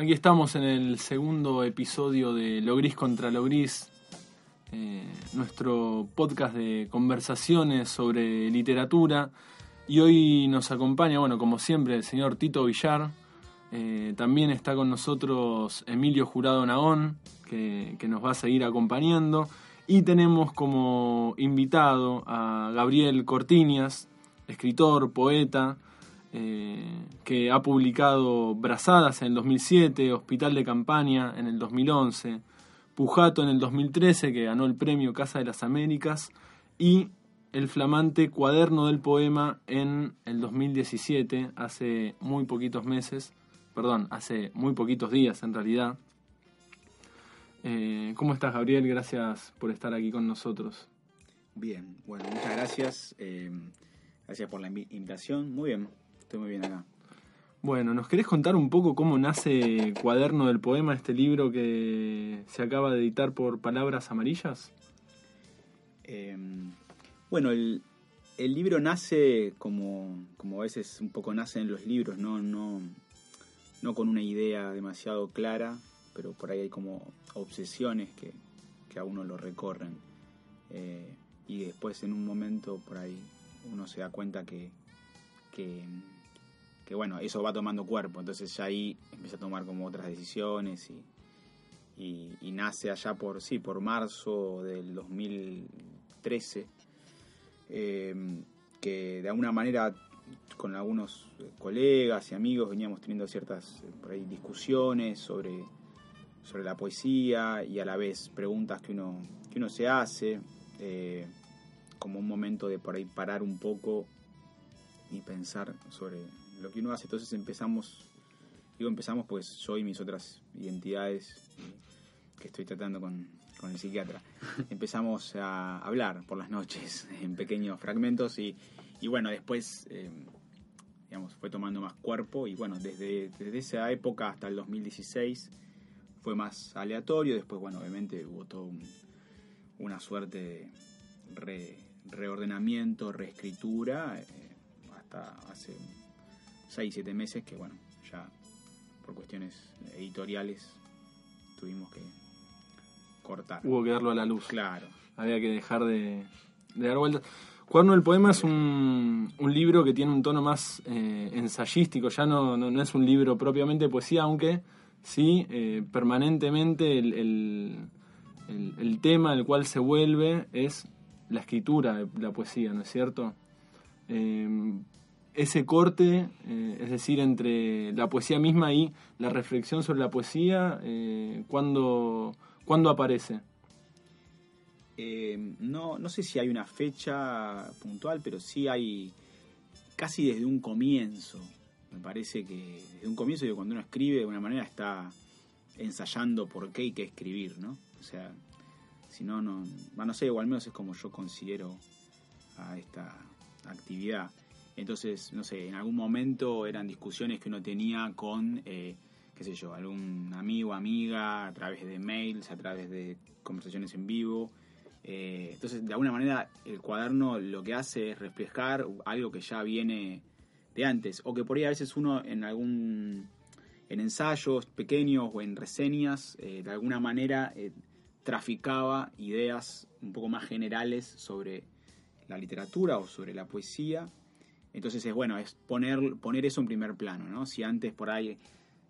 Aquí estamos en el segundo episodio de Lo Gris contra Lo Gris, eh, nuestro podcast de conversaciones sobre literatura. Y hoy nos acompaña, bueno, como siempre, el señor Tito Villar. Eh, también está con nosotros Emilio Jurado Nagón, que, que nos va a seguir acompañando. Y tenemos como invitado a Gabriel Cortiñas, escritor, poeta, eh, que ha publicado Brazadas en el 2007, Hospital de Campaña en el 2011, Pujato en el 2013, que ganó el premio Casa de las Américas, y el flamante Cuaderno del Poema en el 2017, hace muy poquitos meses, perdón, hace muy poquitos días en realidad. Eh, ¿Cómo estás, Gabriel? Gracias por estar aquí con nosotros. Bien, bueno, muchas gracias. Eh, gracias por la invitación. Muy bien, estoy muy bien acá. Bueno, ¿nos querés contar un poco cómo nace Cuaderno del Poema, este libro que se acaba de editar por Palabras Amarillas? Eh, bueno, el, el, libro nace como, como a veces un poco nacen los libros, ¿no? No, no con una idea demasiado clara, pero por ahí hay como obsesiones que, a uno lo recorren. Eh, y después en un momento por ahí uno se da cuenta que, que, bueno, eso va tomando cuerpo, entonces ya ahí empieza a tomar como otras decisiones y, y, nace allá por, sí, por marzo del 2013, eh, que de alguna manera con algunos colegas y amigos veníamos teniendo ciertas por ahí, discusiones sobre sobre la poesía y a la vez preguntas que uno, que uno se hace, eh, como un momento de por ahí parar un poco y pensar sobre lo que uno hace. Entonces empezamos, digo empezamos pues yo y mis otras identidades que estoy tratando con, con el psiquiatra, empezamos a hablar por las noches en pequeños fragmentos y, y bueno, después... Eh, digamos, fue tomando más cuerpo y bueno, desde, desde esa época hasta el 2016 fue más aleatorio. Después, bueno, obviamente hubo todo una suerte de reordenamiento, reescritura, eh, hasta hace 6, 7 meses que, bueno, ya por cuestiones editoriales tuvimos que cortar. Hubo que darlo a la luz. Claro. Había que dejar de, dar vueltas. Cuaderno del Poema es un, un, libro que tiene un tono más eh, ensayístico, ya no, no, no, es un libro propiamente de poesía, aunque ¿sí? Eh, permanentemente el, el, el, tema al cual se vuelve es la escritura de la poesía, ¿no es cierto? Eh, ese corte, eh, es decir, entre la poesía misma y la reflexión sobre la poesía, ¿cuándo, ¿cuándo, aparece? no, no sé si hay una fecha puntual, pero sí hay casi desde un comienzo me parece que desde un comienzo, cuando uno escribe, de alguna manera está ensayando por qué y qué escribir, ¿no? O sea, si no, no, no sé, o al menos es como yo considero a esta actividad. Entonces, no sé, en algún momento eran discusiones que uno tenía con, eh, qué sé yo, algún amigo, amiga, a través de mails, a través de conversaciones en vivo. Eh, entonces, de alguna manera, el cuaderno lo que hace es reflejar algo que ya viene de antes, o que por ahí a veces uno en algún en ensayos pequeños o en reseñas eh, de alguna manera eh, traficaba ideas un poco más generales sobre la literatura o sobre la poesía. Entonces es bueno, es poner, poner eso en primer plano, ¿no? Si antes por ahí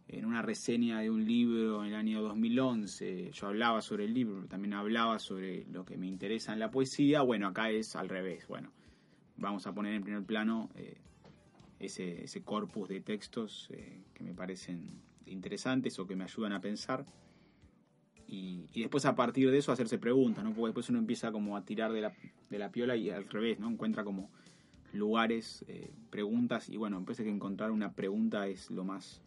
en una reseña de un libro en el año 2011 yo hablaba sobre el libro, también hablaba sobre lo que me interesa en la poesía, bueno, acá es al revés, bueno, vamos a poner en primer plano eh, ese, ese corpus de textos eh, que me parecen interesantes o que me ayudan a pensar. Y, después a partir de eso hacerse preguntas, ¿no? Porque después uno empieza como a tirar de la, de la piola y al revés, ¿no? Encuentra como lugares, eh, preguntas y bueno, empieza que encontrar una pregunta es lo más...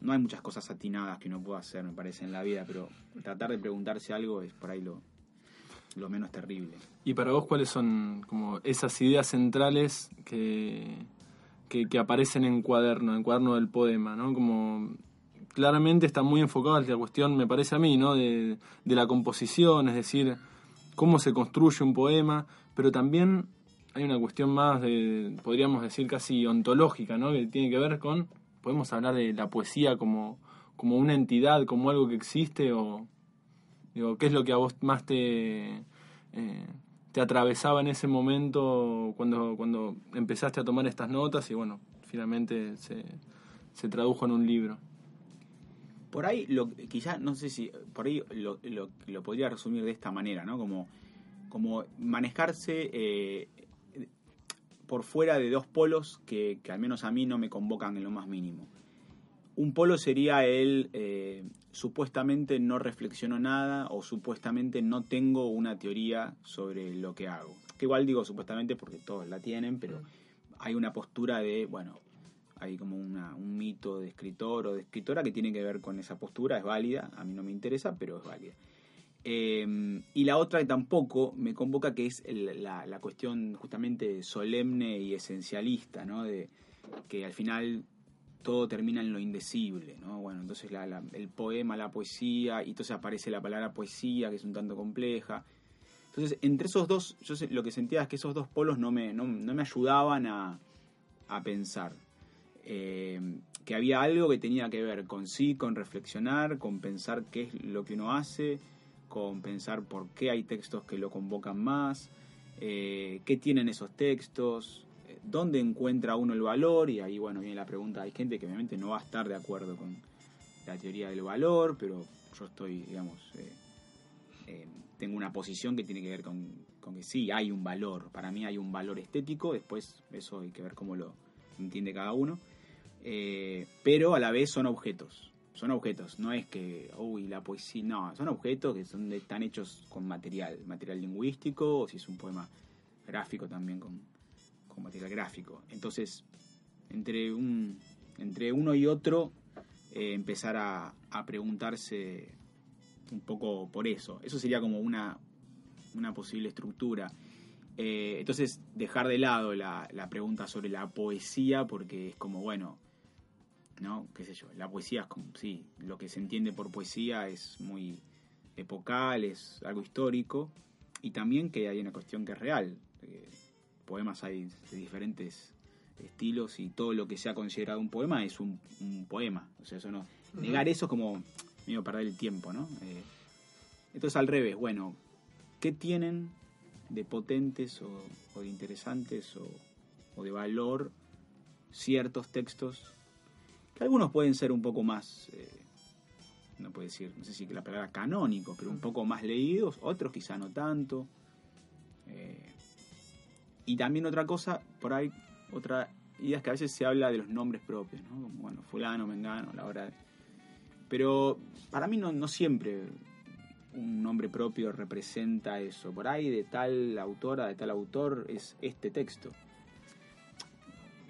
No hay muchas cosas atinadas que uno pueda hacer, me parece, en la vida, pero tratar de preguntarse algo es por ahí lo, lo menos terrible. ¿Y para vos cuáles son como esas ideas centrales que, que, aparecen en cuaderno, en cuaderno del poema, ¿no? Como claramente está muy enfocado en la cuestión, me parece a mí, ¿no? De, la composición, es decir, cómo se construye un poema, pero también hay una cuestión más de, podríamos decir, casi ontológica, ¿no? Que tiene que ver con, podemos hablar de la poesía como, como una entidad, como algo que existe o digo, qué es lo que a vos más te eh, te atravesaba en ese momento cuando, cuando empezaste a tomar estas notas y bueno, finalmente se, se tradujo en un libro. Por ahí, lo, quizás, no sé si, por ahí lo, lo, lo, podría resumir de esta manera, ¿no? Como, como manejarse eh, por fuera de dos polos que, al menos a mí no me convocan en lo más mínimo. Un polo sería el eh, supuestamente no reflexiono nada o supuestamente no tengo una teoría sobre lo que hago. Que igual digo supuestamente porque todos la tienen, pero hay una postura de, bueno, hay como una, un mito de escritor o de escritora que tiene que ver con esa postura, es válida, a mí no me interesa, pero es válida. Eh, y la otra que tampoco me convoca, que es la, la, cuestión justamente solemne y esencialista, ¿no? De que al final todo termina en lo indecible, ¿no? Bueno, entonces el poema, la poesía, y entonces aparece la palabra poesía, que es un tanto compleja. Entonces, entre esos dos, yo lo que sentía es que esos dos polos no me, no, me ayudaban a, a pensar. Eh, que había algo que tenía que ver con sí, con reflexionar, con pensar qué es lo que uno hace, con pensar por qué hay textos que lo convocan más, eh, qué tienen esos textos, dónde encuentra uno el valor, y ahí bueno viene la pregunta, hay gente que obviamente no va a estar de acuerdo con la teoría del valor, pero yo estoy, digamos, eh, eh, tengo una posición que tiene que ver con, con, que sí, hay un valor, para mí hay un valor estético, después eso hay que ver cómo lo entiende cada uno, eh, pero a la vez son objetos, son objetos, no es que, uy, la poesía, no, son objetos que son están hechos con material, material lingüístico, o si es un poema gráfico también con, con material gráfico. Entonces, entre, un, entre uno y otro, eh, empezar a, a, preguntarse un poco por eso. Eso sería como una, una posible estructura. Eh, entonces, dejar de lado la, la, pregunta sobre la poesía, porque es como, bueno, ¿no? ¿Qué sé yo? La poesía es como, sí, lo que se entiende por poesía es muy epocal, es algo histórico, y también que hay una cuestión que es real. Eh, poemas hay de diferentes estilos y todo lo que sea considerado un poema es un, poema. O sea, eso no, negar eso es como medio perder el tiempo, ¿no? Eh, entonces al revés, bueno, ¿qué tienen de potentes o, de interesantes o, de valor ciertos textos? Que algunos pueden ser un poco más, eh, no puedo decir, no sé si la palabra canónico, pero un poco más leídos, otros quizá no tanto. Eh, y también otra cosa, por ahí, otra idea es que a veces se habla de los nombres propios, ¿no? Como, bueno, fulano, mengano, la hora de... Pero para mí no, no siempre un nombre propio representa eso. Por ahí de tal autora, de tal autor, es este texto.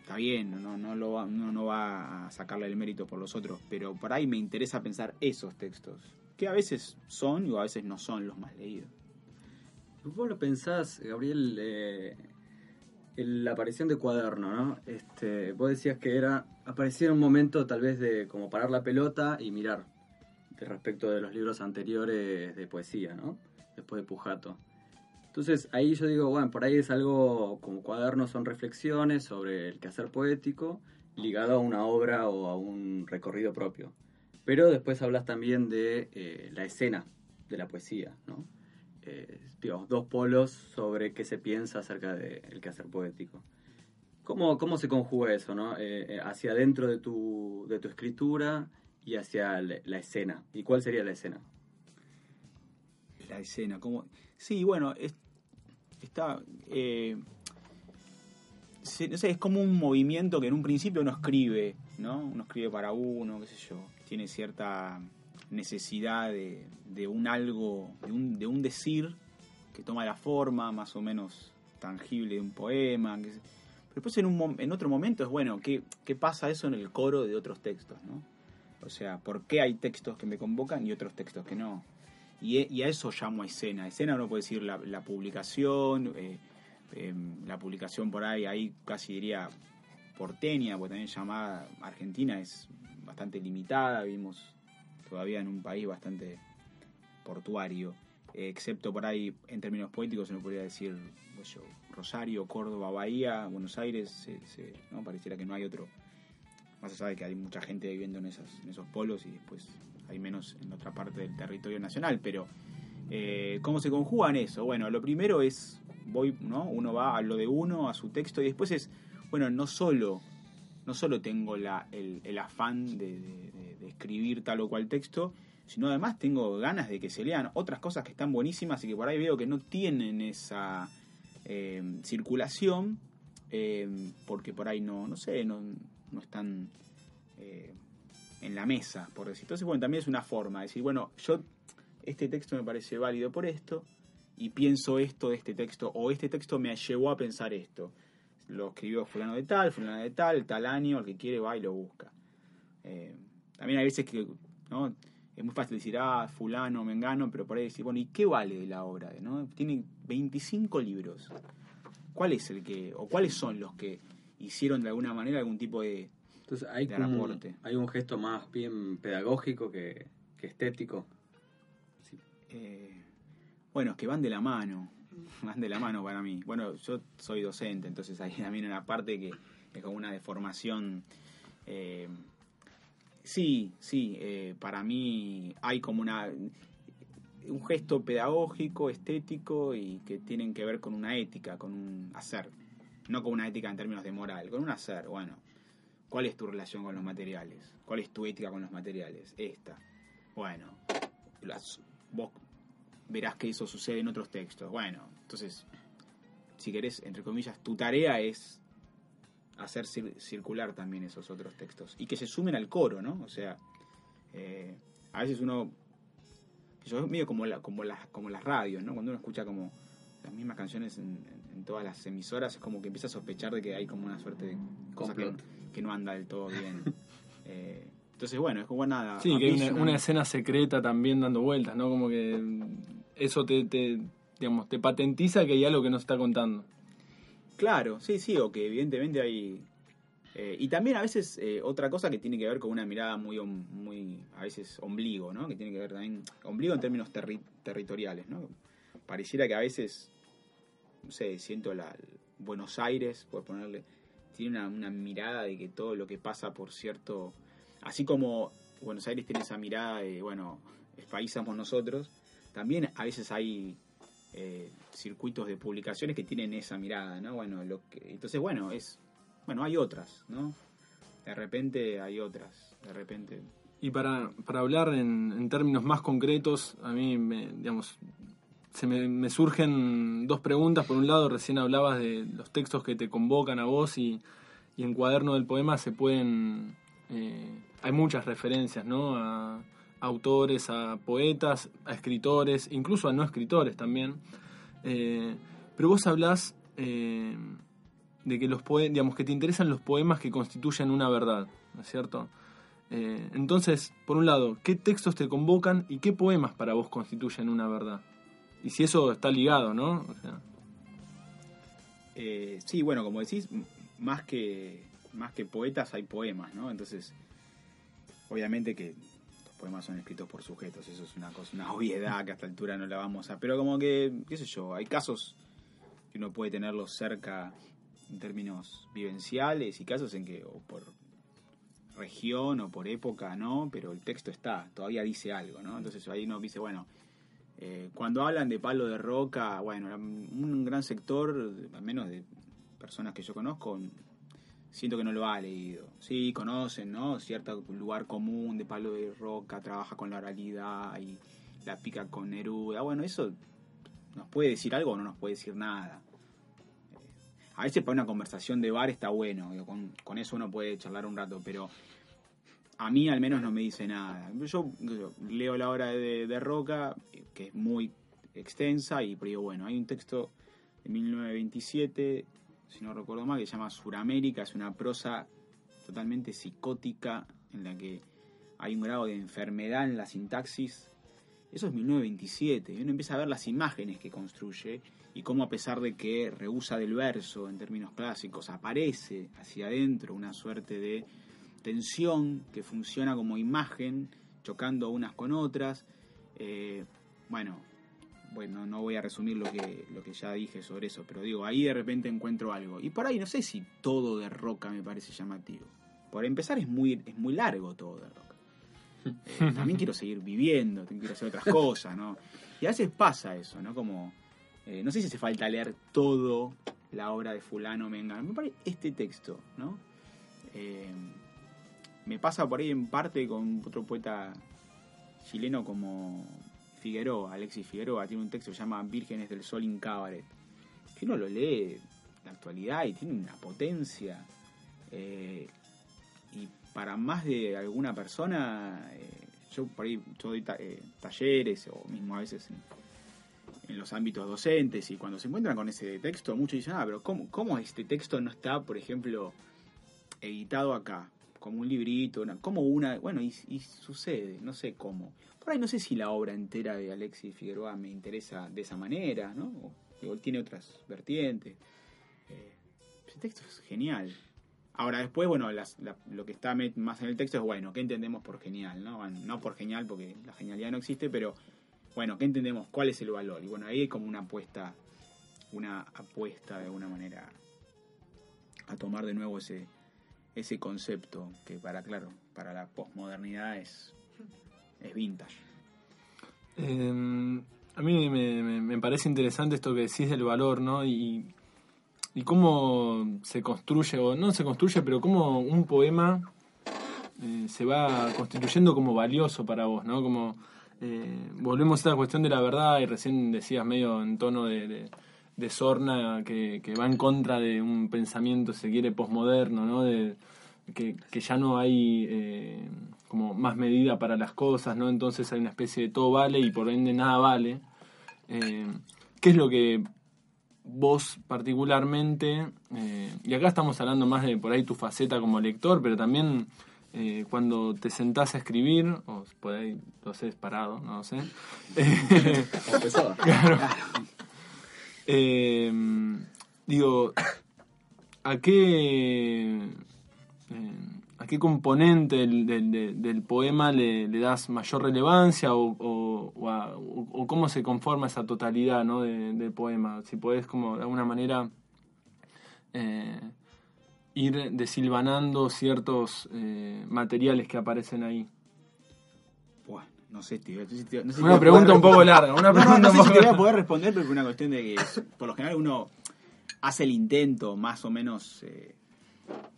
Está bien, no, no, lo va, no, no va a sacarle el mérito por los otros, pero por ahí me interesa pensar esos textos, que a veces son y a veces no son los más leídos. Vos lo pensás, Gabriel, eh, la aparición de cuaderno, ¿no? Este, vos decías que era aparecía un momento tal vez de como parar la pelota y mirar respecto de los libros anteriores de poesía, ¿no? Después de Pujato. Entonces ahí yo digo, bueno, por ahí es algo como cuaderno, son reflexiones sobre el quehacer poético ligado a una obra o a un recorrido propio. Pero después hablas también de eh, la escena de la poesía, ¿no? eh, dos polos sobre qué se piensa acerca del quehacer poético. ¿Cómo, ¿Cómo se conjuga eso, no? Eh, eh, hacia adentro de tu, de tu escritura y hacia la, escena? ¿Y cuál sería la escena? La escena, como... Sí, bueno, es, está... Eh, es como un movimiento que en un principio uno escribe, ¿no? Uno escribe para uno, qué sé yo. Tiene cierta necesidad de, un algo, de un, de un, decir que toma la forma más o menos tangible de un poema. pero después en, un, en otro momento es bueno, ¿qué, ¿qué pasa eso en el coro de otros textos? ¿no? O sea, ¿por qué hay textos que me convocan y otros textos que no? Y, a eso llamo a escena. Escena uno puede decir la, publicación, eh, em, la publicación por ahí, ahí casi diría porteña, porque también llamada Argentina es bastante limitada, vimos todavía en un país bastante portuario, excepto por ahí en términos poéticos se me podría decir Rosario, Córdoba, Bahía, Buenos Aires, ¿no? pareciera que no hay otro más allá de que hay mucha gente viviendo en, esas, en esos polos y después hay menos en otra parte del territorio nacional, pero eh, ¿cómo se conjugan eso? Bueno, lo primero es, voy, ¿no? Uno va a lo de uno, a su texto, y después es, bueno, no solo, no solo tengo la, el, afán de, escribir tal o cual texto, sino además tengo ganas de que se lean otras cosas que están buenísimas y que por ahí veo que no tienen esa eh, circulación, eh, porque por ahí no, no sé, no, no están en la mesa, por decir. Entonces, bueno, también es una forma de decir, bueno, yo, este texto me parece válido por esto, y pienso esto de este texto, o este texto me llevó a pensar esto. Lo escribió fulano de tal, fulano de tal, tal año, el que quiere va y lo busca. Eh, también hay veces que, ¿no? Es muy fácil decir, ah, fulano, mengano, pero por ahí decir, bueno, ¿y qué vale de la obra? ¿no? Tiene 25 libros. ¿Cuál es el que, o cuáles son los que hicieron de alguna manera algún tipo de... Entonces hay, de aporte. hay un gesto más bien pedagógico que, que estético. Sí. eh, bueno, es que van de la mano, van de la mano para mí. Bueno, yo soy docente, entonces hay también una parte que es como una deformación. eh, sí, sí, eh, para mí hay como una un gesto pedagógico, estético y que tienen que ver con una ética, con un hacer. No con una ética en términos de moral, con un hacer. Bueno, ¿cuál es tu relación con los materiales? ¿Cuál es tu ética con los materiales? Esta. Bueno, las- vos verás que eso sucede en otros textos. Bueno, entonces, si querés, entre comillas, tu tarea es hacer cir- circular también esos otros textos y que se sumen al coro, ¿no? O sea, eh, a veces uno, yo medio como, la, como, las, como las radios, ¿no? Cuando uno escucha como las mismas canciones en- en todas las emisoras, es como que empieza a sospechar de que hay como una suerte de cosa que, no anda del todo bien. Eh, entonces, bueno, es como nada. Sí, que hay una, escena secreta también dando vueltas, ¿no? Como que eso te, te, digamos, te patentiza que hay algo que no se está contando. Claro, sí, sí, o que evidentemente hay... eh, y también a veces eh, otra cosa que tiene que ver con una mirada muy, muy a veces ombligo, ¿no? Que tiene que ver también, ombligo en términos terri- territoriales, ¿no? Pareciera que a veces, no sé, siento la Buenos Aires, por ponerle, tiene una, mirada de que todo lo que pasa por cierto, así como Buenos Aires tiene esa mirada de, bueno, el país somos nosotros, también a veces hay eh, circuitos de publicaciones que tienen esa mirada, ¿no? Bueno, lo que, entonces, bueno, es, bueno, hay otras, ¿no? De repente hay otras, de repente. Y para, para hablar en, en términos más concretos, a mí, me, digamos, se me, me surgen dos preguntas. Por un lado, recién hablabas de los textos que te convocan a vos y, en Cuaderno del Poema se pueden... eh, hay muchas referencias, ¿no? A, autores, a poetas, a escritores, incluso a no escritores también. Eh, pero vos hablás eh, de que los poe- digamos que te interesan los poemas que constituyen una verdad, ¿no es cierto? Entonces, por un lado, ¿qué textos te convocan y qué poemas para vos constituyen una verdad? Y si eso está ligado, ¿no? O sea, Eh, sí, bueno, como decís, más que, más que poetas hay poemas, ¿no? Entonces, obviamente que los poemas son escritos por sujetos, eso es una cosa, una obviedad que a esta altura no la vamos a... Pero como que, qué sé yo, hay casos que uno puede tenerlos cerca en términos vivenciales y casos en que, o por región o por época, ¿no? Pero el texto está, todavía dice algo, ¿no? Entonces ahí uno dice, bueno, eh, cuando hablan de palo de roca, bueno, un gran sector, al menos de personas que yo conozco, siento que no lo ha leído. Sí, conocen, ¿no? Cierto lugar común de palo de roca, trabaja con la oralidad y la pica con Neruda. Bueno, eso nos puede decir algo o no nos puede decir nada. Eh, A veces para una conversación de bar está bueno, con, con eso uno puede charlar un rato, pero a mí al menos no me dice nada. Yo, leo la obra de, de Roca, que es muy extensa, y pero digo, bueno, hay un texto de 1927, si no recuerdo mal, que se llama Suramérica, es una prosa totalmente psicótica, en la que hay un grado de enfermedad en la sintaxis. Eso es 1927, y uno empieza a ver las imágenes que construye y cómo a pesar de que rehúsa del verso en términos clásicos, aparece hacia adentro una suerte de tensión que funciona como imagen, chocando unas con otras. Eh, bueno, bueno, no voy a resumir lo que, lo que ya dije sobre eso, pero digo, ahí de repente encuentro algo. Y por ahí no sé si todo de roca me parece llamativo. por empezar es muy, es muy largo todo el rock. Eh, también quiero seguir viviendo, quiero hacer otras cosas, ¿no? Y a veces pasa eso, ¿no? Como, eh, no sé si hace falta leer todo la obra de fulano, venga, me parece este texto, ¿no? Me pasa por ahí en parte con otro poeta chileno como Figueroa, Alexis Figueroa, tiene un texto que se llama Vírgenes del Sol in Cabaret. Que uno lo lee en la actualidad y tiene una potencia. Eh, y para más de alguna persona, eh, yo por ahí yo doy eh, talleres o mismo a veces en, en, los ámbitos docentes y cuando se encuentran con ese texto, muchos dicen, ah, pero ¿cómo, cómo este texto no está, por ejemplo, editado acá? Como un librito, como una, bueno, y, sucede, no sé cómo. Por ahí no sé si la obra entera de Alexis Figueroa me interesa de esa manera, ¿no? O, tiene otras vertientes. Eh, ese texto es genial. Ahora después, bueno, lo que está más en el texto es, bueno, ¿qué entendemos por genial? No, no por genial, porque la genialidad no existe, pero, bueno, ¿qué entendemos? ¿Cuál es el valor? Y bueno, ahí hay como una apuesta, una apuesta de alguna manera a tomar de nuevo ese ese concepto que para, claro, para la posmodernidad es, es vintage. Eh, a mí me, me, parece interesante esto que decís del valor, ¿no? Y, y cómo se construye, o no se construye, pero cómo un poema eh, se va constituyendo como valioso para vos, ¿no? Como eh, volvemos a la cuestión de la verdad y recién decías medio en tono de, de sorna que, que, va en contra de un pensamiento, se quiere, posmoderno, ¿no? De, que, que, ya no hay eh, como más medida para las cosas, ¿no? Entonces hay una especie de todo vale y por ende nada vale. Eh, ¿Qué es lo que vos particularmente, eh, y acá estamos hablando más de por ahí tu faceta como lector, pero también eh, cuando te sentás a escribir, o por ahí lo sé, parado, no lo sé. claro. Eh, digo, ¿a qué, eh, ¿a qué componente del, del, poema le, das mayor relevancia o, o, a, cómo se conforma esa totalidad ¿no? de, del poema? Si podés como de alguna manera eh, ir desilvanando ciertos eh, materiales que aparecen ahí. No sé, tío. No sé, no sé una pregunta un poco larga. Una pregunta no, no, un sé poco si te voy a poder responder, pero es una cuestión de que, por lo general, uno hace el intento más o menos eh,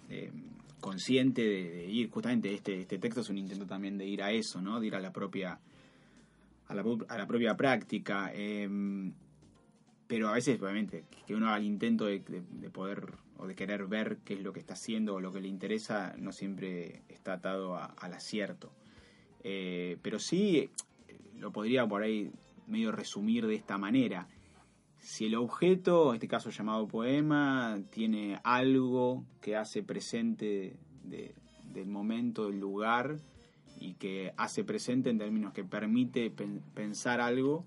eh, consciente de, de, ir, justamente este, este texto es un intento también de ir a eso, ¿no? De ir a la propia, a la, a la propia práctica. Eh, pero a veces, obviamente, que uno haga el intento de, de, de, poder o de querer ver qué es lo que está haciendo o lo que le interesa, no siempre está atado a, al acierto. Eh, pero sí lo podría por ahí medio resumir de esta manera. Si el objeto, en este caso llamado poema, tiene algo que hace presente de, del momento, del lugar, y que hace presente en términos que permite pen, pensar algo,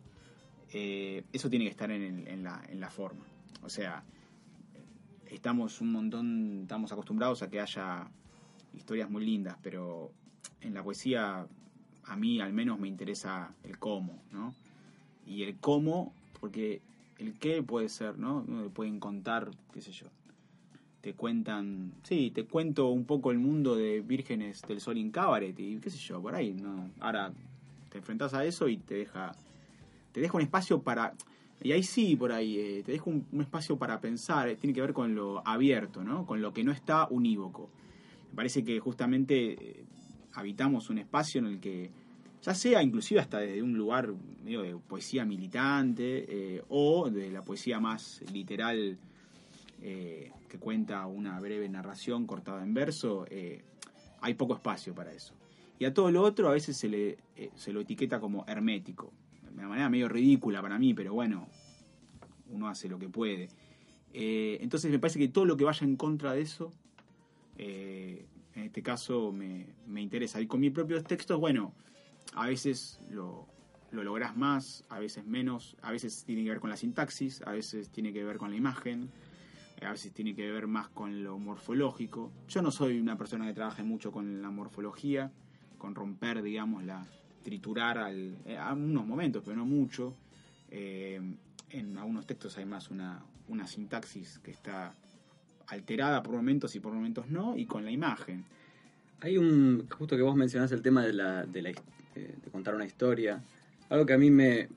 eh, eso tiene que estar en la forma. O sea, estamos un montón, estamos acostumbrados a que haya historias muy lindas, pero en la poesía a mí al menos me interesa el cómo, ¿no? Y el cómo, porque el qué puede ser, ¿no? Pueden contar, qué sé yo. Te cuentan, sí, te cuento un poco el mundo de Vírgenes del Sol en Cabaret y qué sé yo, por ahí, ¿no? Ahora te enfrentas a eso y te deja, te deja un espacio para, y ahí sí, por ahí, eh, te deja un, un, espacio para pensar, eh, tiene que ver con lo abierto, ¿no? Con lo que no está unívoco. Me parece que justamente eh, habitamos un espacio en el que, ya sea inclusive hasta desde un lugar medio de poesía militante eh, o de la poesía más literal eh, que cuenta una breve narración cortada en verso, eh, hay poco espacio para eso. Y a todo lo otro a veces se, le, se lo etiqueta como hermético, de una manera medio ridícula para mí, pero bueno, uno hace lo que puede. Entonces me parece que todo lo que vaya en contra de eso en este caso me, me, interesa. Y con mis propios textos, bueno, a veces lo, lo lográs más, a veces menos, a veces tiene que ver con la sintaxis, a veces tiene que ver con la imagen, a veces tiene que ver más con lo morfológico. Yo no soy una persona que trabaje mucho con la morfología, con romper, digamos, la triturar al, eh, a unos momentos, pero no mucho. Eh, en algunos textos hay más una, una sintaxis que está alterada por momentos y por momentos no, y con la imagen. Hay un, justo que vos mencionás el tema de, la, de, la, de contar una historia, algo que a mí me,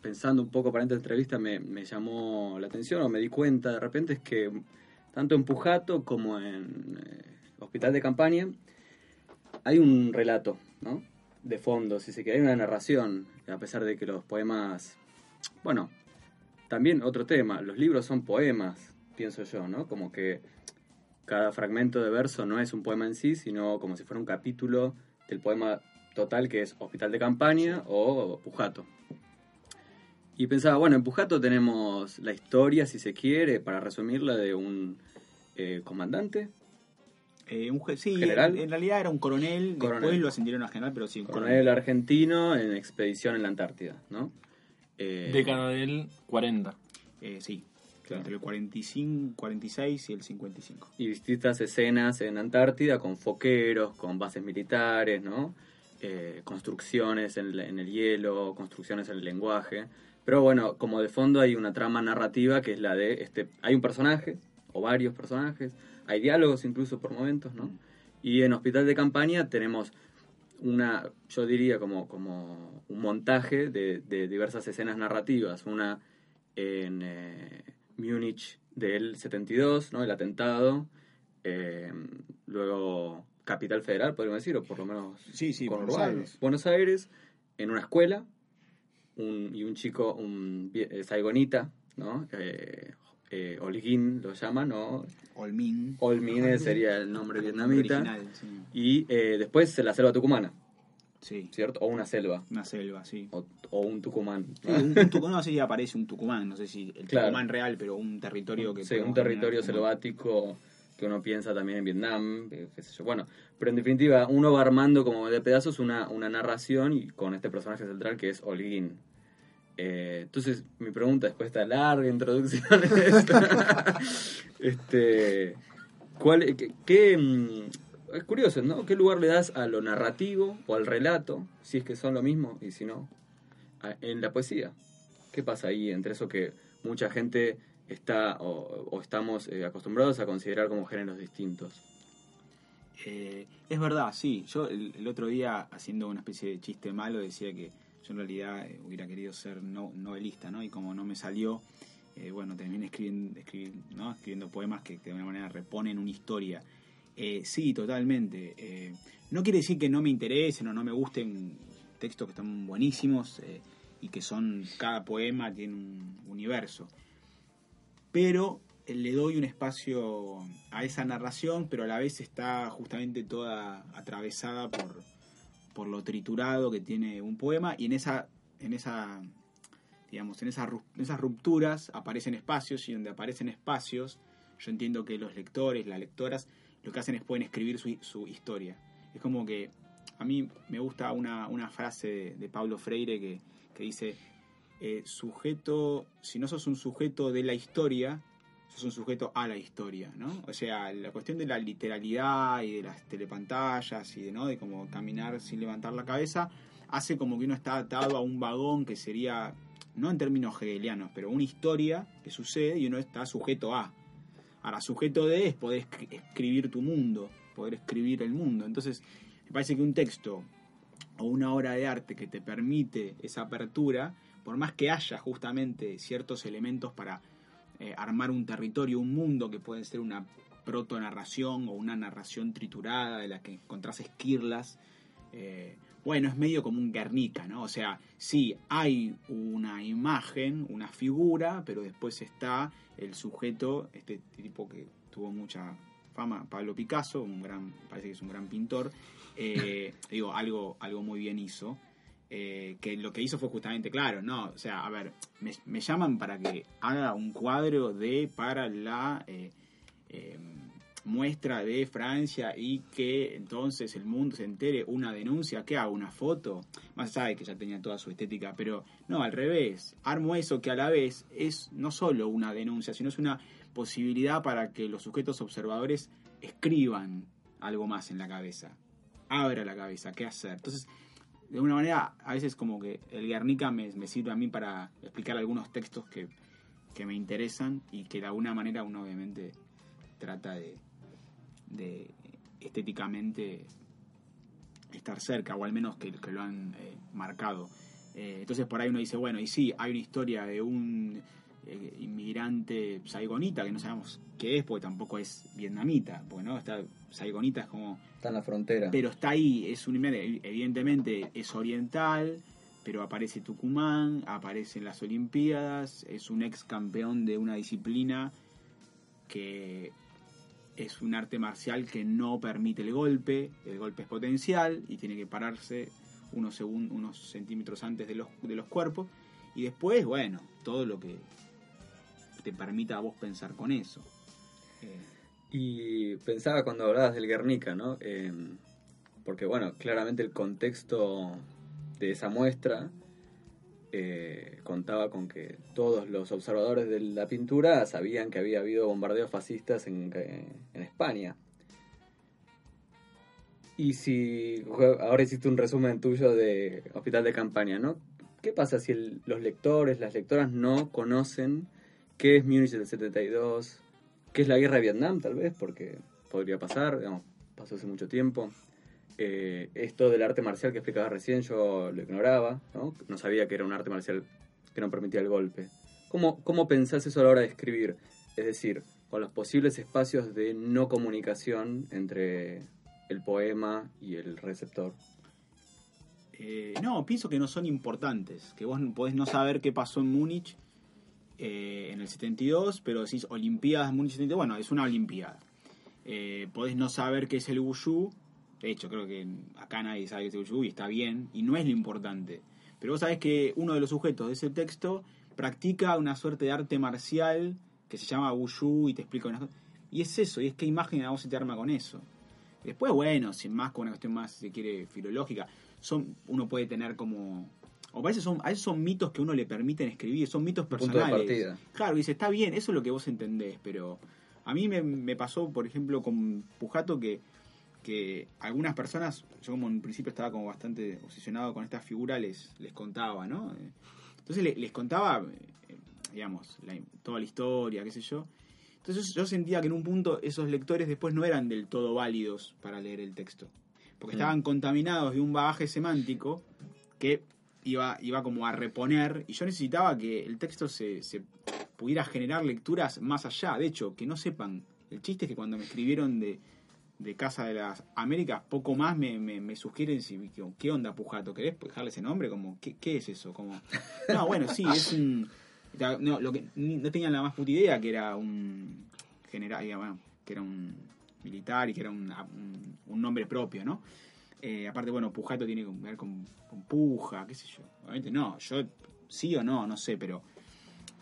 pensando un poco para esta entrevista, me, me, llamó la atención o me di cuenta de repente es que tanto en Pujato como en eh, Hospital de Campaña hay un relato, ¿no? De fondo, si se quiere, hay una narración, a pesar de que los poemas, bueno, también otro tema, los libros son poemas, pienso yo, ¿no? Como que cada fragmento de verso no es un poema en sí, sino como si fuera un capítulo del poema total que es Hospital de Campaña o Pujato. Y pensaba, bueno, en Pujato tenemos la historia, si se quiere, para resumirla, de un eh, comandante. Eh, un sí, general. En, realidad era un coronel, después lo ascendieron a general, pero sí, un coronel. argentino en expedición en la Antártida, ¿no? Eh, Década del 40. Eh, entre el 45, 46 y el 55. Y distintas escenas en Antártida con foqueros, con bases militares, ¿no? Eh, construcciones en, el hielo, construcciones en el lenguaje. Pero bueno, como de fondo hay una trama narrativa que es la de este. Hay un personaje, o varios personajes, hay diálogos incluso por momentos, ¿no? Y en Hospital de Campaña tenemos una, yo diría como, como un montaje de, diversas escenas narrativas. Una en eh, Múnich del 72, ¿no? El atentado. Eh, luego Capital Federal, podríamos decir, o por lo menos sí, sí, Buenos Aires. Buenos Aires, en una escuela, un, y un chico, un eh, Saigonita, ¿no? Eh, eh, Olguín lo llaman, ¿no? Olmin. Olmin sería el nombre vietnamita. Y eh, después la selva tucumana. Sí. ¿Cierto? O una selva. Una selva, sí. O, un Tucumán. un, Tucumán, no sé si aparece un Tucumán, no sé si el Tucumán real, pero un territorio que... Sí, un territorio selvático que uno piensa también en Vietnam, qué sé yo. Bueno, pero en definitiva, uno va armando como de pedazos una, una narración y con este personaje central que es Olguín. Eh, entonces, mi pregunta después de esta larga introducción este, ¿cuál, qué, mm, es curioso, ¿no? ¿Qué lugar le das a lo narrativo o al relato, si es que son lo mismo y si no, en la poesía? ¿Qué pasa ahí entre eso que mucha gente está o, estamos eh, acostumbrados a considerar como géneros distintos? Eh, es verdad, sí. Yo el, otro día, haciendo una especie de chiste malo, decía que yo en realidad eh, hubiera querido ser no, novelista, ¿no? Y como no me salió, eh, bueno, terminé escribiendo, ¿no? escribiendo poemas que, de alguna manera reponen una historia. Eh, sí, totalmente. no quiere decir que no me interesen o no me gusten textos que están buenísimos y que son, cada poema tiene un universo. Pero le doy un espacio a esa narración, pero a la vez está justamente toda atravesada por, por lo triturado que tiene un poema y en esa en esa digamos en, esas rupturas aparecen espacios y donde aparecen espacios yo entiendo que los lectores las lectoras lo que hacen es pueden escribir su, historia es como que a mí me gusta una, frase de, Pablo Freire que, dice eh, sujeto si no sos un sujeto de la historia sos un sujeto a la historia, ¿no? O sea, la cuestión de la literalidad y de las telepantallas y de, ¿no? de como caminar sin levantar la cabeza, hace como que uno está atado a un vagón que sería, no en términos hegelianos, pero una historia que sucede y uno está sujeto a. Ahora, sujeto de es poder escribir tu mundo, poder escribir el mundo. Entonces, me parece que un texto o una obra de arte que te permite esa apertura, por más que haya justamente ciertos elementos para eh, armar un territorio, un mundo que puede ser una proto-narración o una narración triturada de la que encontrás esquirlas. Eh, bueno, es medio como un Guernica, ¿no? O sea, sí, hay una imagen, una figura, pero después está el sujeto, este tipo que tuvo mucha fama, Pablo Picasso, un gran, parece que es un gran pintor, eh, digo, algo, algo muy bien hizo. Eh, que lo que hizo fue justamente, claro, no, o sea, a ver, me, llaman para que haga un cuadro de para la eh, muestra de Francia y que entonces el mundo se entere una denuncia, ¿qué hago? ¿Una foto? Más sabe que ya tenía toda su estética, pero no, al revés, armo eso que a la vez es no solo una denuncia, sino es una posibilidad para que los sujetos observadores escriban algo más en la cabeza, abra la cabeza, ¿qué hacer? Entonces, de alguna manera, a veces como que el Guernica me, sirve a mí para explicar algunos textos que, me interesan y que de alguna manera uno obviamente trata de, de estéticamente estar cerca, o al menos que, que lo han eh, marcado. Eh, entonces por ahí uno dice, bueno, y sí, hay una historia de un eh, inmigrante saigonita, que no sabemos qué es, porque tampoco es vietnamita, porque no, está, saigonita es como Está en la frontera. pero está ahí, es un evidentemente es oriental, pero aparece Tucumán, aparece en las Olimpiadas, es un ex campeón de una disciplina que es un arte marcial que no permite el golpe, el golpe es potencial y tiene que pararse unos, segun- unos centímetros antes de los, de los cuerpos y después, bueno, todo lo que te permita a vos pensar con eso. Eh, Y pensaba cuando hablabas del Guernica, ¿no? Eh, porque, bueno, claramente el contexto de esa muestra eh, contaba con que todos los observadores de la pintura sabían que había habido bombardeos fascistas en, España. Y si ahora hiciste un resumen tuyo de Hospital de Campaña, ¿no? ¿Qué pasa si los lectores, las lectoras no conocen qué es Múnich del 72, qué es la guerra de Vietnam, tal vez, porque podría pasar, digamos, pasó hace mucho tiempo. Eh, esto del arte marcial que explicaba recién, yo lo ignoraba, ¿no? No sabía que era un arte marcial que no permitía el golpe. ¿Cómo, ¿Cómo pensás eso a la hora de escribir? Es decir, con los posibles espacios de no comunicación entre el poema y el receptor. Eh, no, pienso que no son importantes. Que vos podés no saber qué pasó en Múnich eh, en el 72, pero decís Olimpiadas Múnich 72, bueno, es una Olimpiada. Eh, podés no saber qué es el Wushu. De hecho, creo que acá nadie sabe qué es el y está bien, y no es lo importante. Pero vos sabés que uno de los sujetos de ese texto practica una suerte de arte marcial que se llama Wushu y te explica unas cosas. Y es eso, y es qué imagen a vos se te arma con eso. Después, bueno, sin más, con una cuestión más, si se quiere, filológica, son, uno puede tener como... O a veces son, a veces son mitos que uno le permiten escribir, son mitos Punto de personales. Claro, dice, está bien, eso es lo que vos entendés, pero a mí me, me pasó, por ejemplo, con Pujato que, que algunas personas, yo como en principio estaba como bastante obsesionado con esta figura, les, les contaba, ¿no? Eh, Entonces le- les contaba, eh, digamos, la- toda la historia, qué sé yo. Entonces yo sentía que en un punto esos lectores después no eran del todo válidos para leer el texto. Porque Mm. estaban contaminados de un bagaje semántico que iba, iba como a reponer. Y yo necesitaba que el texto se, se pudiera generar lecturas más allá. De hecho, que no sepan. El chiste es que cuando me escribieron de, de Casa de las Américas, poco más me, me, me sugieren si, ¿qué, onda Pujato? ¿Querés dejarle ese nombre? Como, ¿qué, qué es eso? Como, no, bueno, sí, es un... No, lo que, no tenían la más puta idea que era un general, bueno, que era un militar y que era un, un- un nombre propio, ¿no? Eh, aparte, bueno, Pujato tiene que ver con, con puja, qué sé yo. Obviamente no, yo sí o no, no sé, pero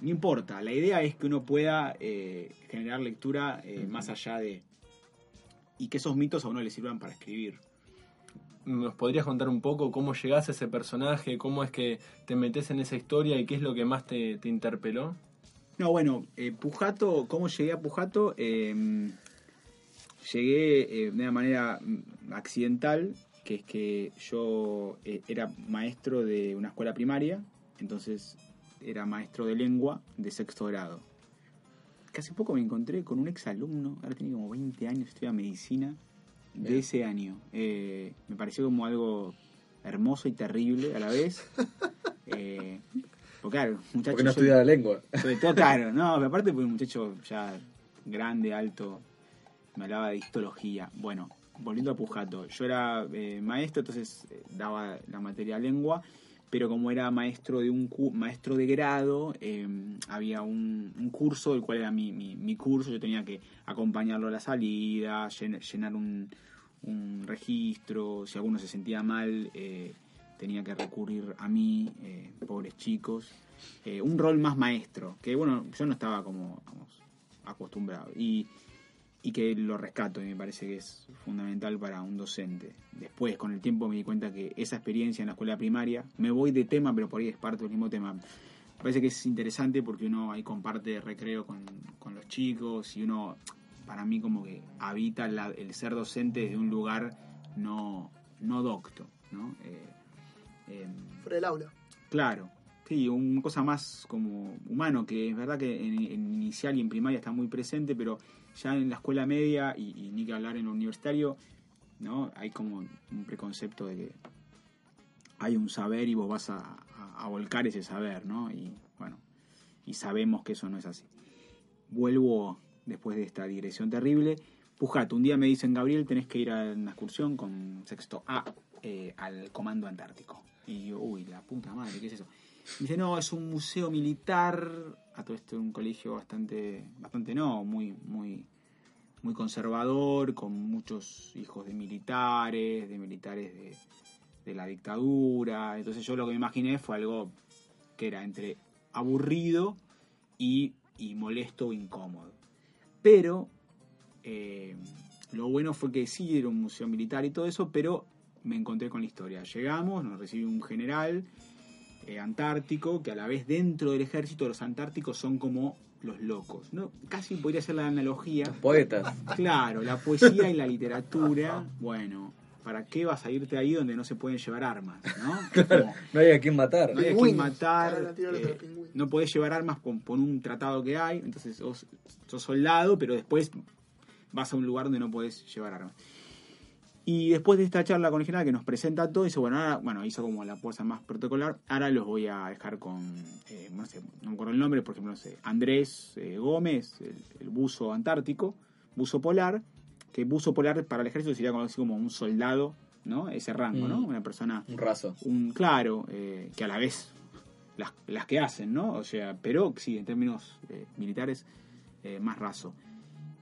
no importa. La idea es que uno pueda eh, generar lectura eh, más allá de... Y que esos mitos a uno le sirvan para escribir. ¿Nos podrías contar un poco cómo llegaste a ese personaje? ¿Cómo es que te metes en esa historia y qué es lo que más te, te interpeló? No, bueno, eh, Pujato, ¿cómo llegué a Pujato? Eh, llegué eh, de una manera mm, accidental, que es que yo eh, era maestro de una escuela primaria, entonces era maestro de lengua de sexto grado. Que hace poco me encontré con un exalumno, ahora tiene como 20 años, estudia medicina, de Bien. ese año. Eh, me pareció como algo hermoso y terrible a la vez. Eh, porque claro, muchacho, Porque no estudia la lengua. sobre todo, claro, no, pero aparte fue un muchacho ya grande, alto, me hablaba de histología. Bueno, volviendo a Pujato, yo era eh, maestro, entonces eh, daba la materia lengua, pero como era maestro de un maestro de grado, eh, había un, un curso, el cual era mi, mi, mi curso, yo tenía que acompañarlo a la salida, llen- llenar un, un registro, si alguno se sentía mal, eh, tenía que recurrir a mí, eh, pobres chicos. Eh, un rol más maestro, que bueno, yo no estaba como vamos, acostumbrado. Y, y que lo rescato y me parece que es fundamental para un docente. Después, con el tiempo, me di cuenta que esa experiencia en la escuela primaria, me voy de tema, pero por ahí es parte del mismo tema. Me parece que es interesante porque uno ahí comparte recreo con, con los chicos y uno, para mí, como que habita la- el ser docente desde un lugar no, no docto, ¿no? Eh, em, Fuera del aula. Claro, sí, una cosa más como humano, que es verdad que en, en inicial y en primaria está muy presente, pero ya en la escuela media y, ni que hablar en lo universitario, ¿no? Hay como un preconcepto de que hay un saber y vos vas a volcar ese saber, ¿no? Y bueno, y sabemos que eso no es así. Vuelvo después de esta digresión terrible. Pujato, un día me dicen, Gabriel, tenés que ir a una excursión con sexto A eh, al Comando Antártico. Y yo, uy, la puta madre, ¿qué es eso? Dice, no, es un museo militar. A todo esto, un colegio bastante, bastante no, muy, muy, muy conservador, con muchos hijos de militares, de militares de, de la dictadura. Entonces yo lo que me imaginé fue algo que era entre aburrido y, y molesto o incómodo. Pero eh, lo bueno fue que sí era un museo militar y todo eso, pero me encontré con la historia. Llegamos, nos recibió un general eh, antártico, que a la vez dentro del ejército los antárticos son como los locos. ¿no? Casi podría ser la analogía. Poetas. Claro, la poesía y la literatura, bueno, ¿para qué vas a irte ahí donde no se pueden llevar armas? ¿no? Como, No hay a quién matar. no hay a quien matar, los eh, no podés llevar armas con, por un tratado que hay, entonces sos, sos soldado, pero después vas a un lugar donde no podés llevar armas. Y después de esta charla con el general que nos presenta todo, dice, bueno, ahora, bueno, hizo como la fuerza más protocolar, ahora los voy a dejar con, eh, no sé, no me acuerdo el nombre, por ejemplo, no sé, Andrés eh, Gómez, el, el buzo antártico, buzo polar, que buzo polar para el ejército sería así como un soldado, ¿no? Ese rango, ¿no? Mm. Una persona Un raso. un claro eh, que a la vez las, las que hacen, ¿no? O sea, pero sí, en términos militares, más raso.